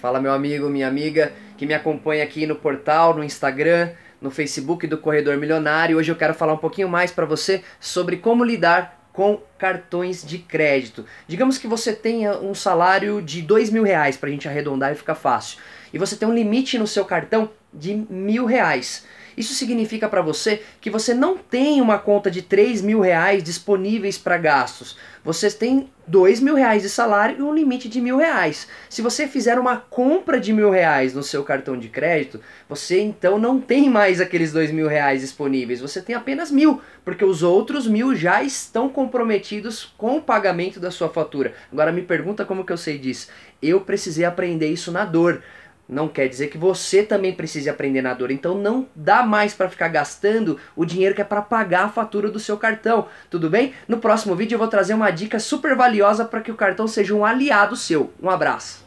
Fala meu amigo, minha amiga que me acompanha aqui no portal, no Instagram, no Facebook do Corredor Milionário. Hoje eu quero falar um pouquinho mais para você sobre como lidar com cartões de crédito. Digamos que você tenha um salário de dois mil reais para a gente arredondar e ficar fácil. E você tem um limite no seu cartão de mil reais. Isso significa para você que você não tem uma conta de 3 mil reais disponíveis para gastos. Você tem 2 mil reais de salário e um limite de mil reais. Se você fizer uma compra de mil reais no seu cartão de crédito, você então não tem mais aqueles 2 mil reais disponíveis. Você tem apenas mil, porque os outros mil já estão comprometidos com o pagamento da sua fatura. Agora me pergunta como que eu sei disso. Eu precisei aprender isso na dor. Não quer dizer que você também precise aprender na dor. Então não dá mais para ficar gastando o dinheiro que é para pagar a fatura do seu cartão. Tudo bem? No próximo vídeo eu vou trazer uma dica super valiosa para que o cartão seja um aliado seu. Um abraço.